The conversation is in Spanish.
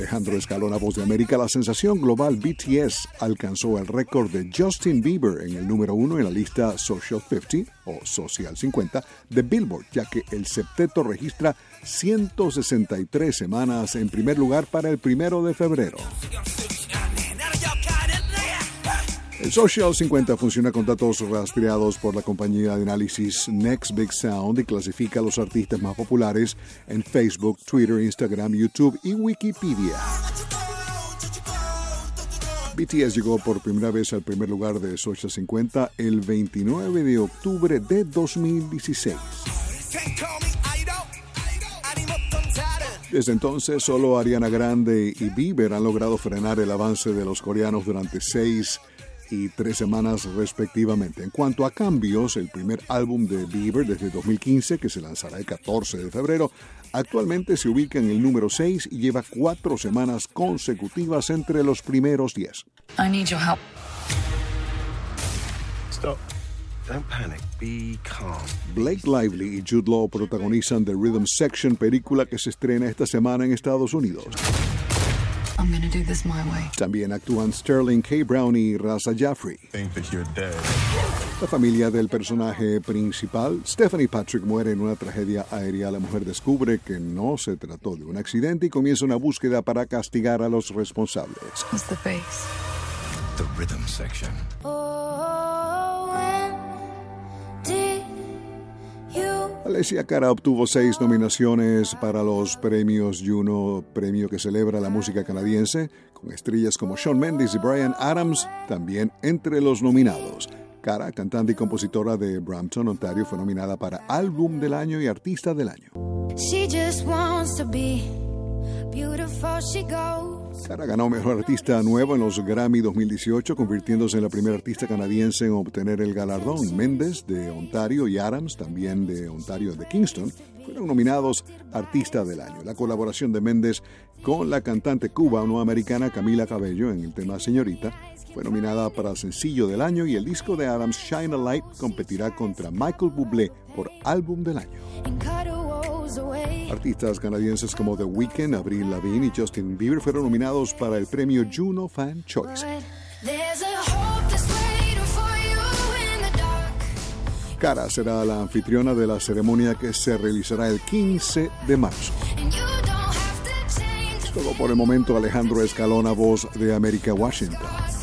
Alejandro Escalona, voz de América, la sensación global BTS alcanzó el récord de Justin Bieber en el número uno en la lista Social 50 o Social 50 de Billboard, ya que el septeto registra 163 semanas en primer lugar para el primero de febrero. Social 50 funciona con datos rastreados por la compañía de análisis Next Big Sound y clasifica a los artistas más populares en Facebook, Twitter, Instagram, YouTube y Wikipedia. BTS llegó por primera vez al primer lugar de Social 50 el 29 de octubre de 2016. Desde entonces, solo Ariana Grande y Bieber han logrado frenar el avance de los coreanos durante seis y tres semanas respectivamente. En cuanto a cambios, el primer álbum de Bieber desde 2015, que se lanzará el 14 de febrero, actualmente se ubica en el número 6 y lleva cuatro semanas consecutivas entre los primeros 10. Blake Lively y Jude Law protagonizan The Rhythm Section, película que se estrena esta semana en Estados Unidos. También actúan Sterling K. Brown y Raza Jaffrey. La familia del personaje principal, Stephanie Patrick, muere en una tragedia aérea. La mujer descubre que no se trató de un accidente y comienza una búsqueda para castigar a los responsables. The rhythm section. Alessia Cara obtuvo seis nominaciones para los premios Juno, premio que celebra la música canadiense, con estrellas como Shawn Mendes y Brian Adams, también entre los nominados. Cara, cantante y compositora de Brampton, Ontario, fue nominada para Álbum del Año y Artista del Año. Cara ganó Mejor Artista Nuevo en los Grammy 2018, convirtiéndose en la primera artista canadiense en obtener el galardón. Méndez de Ontario y Adams, también de Ontario de Kingston, fueron nominados Artista del Año. La colaboración de Méndez con la cantante cubano-americana Camila Cabello en el tema Señorita fue nominada para Sencillo del Año y el disco de Adams Shine a Light competirá contra Michael Bublé por Álbum del Año. Artistas canadienses como The Weeknd, Avril Lavigne y Justin Bieber fueron nominados para el premio Juno Fan Choice. Cara será la anfitriona de la ceremonia que se realizará el 15 de marzo. Todo por el momento Alejandro Escalona, voz de América, Washington.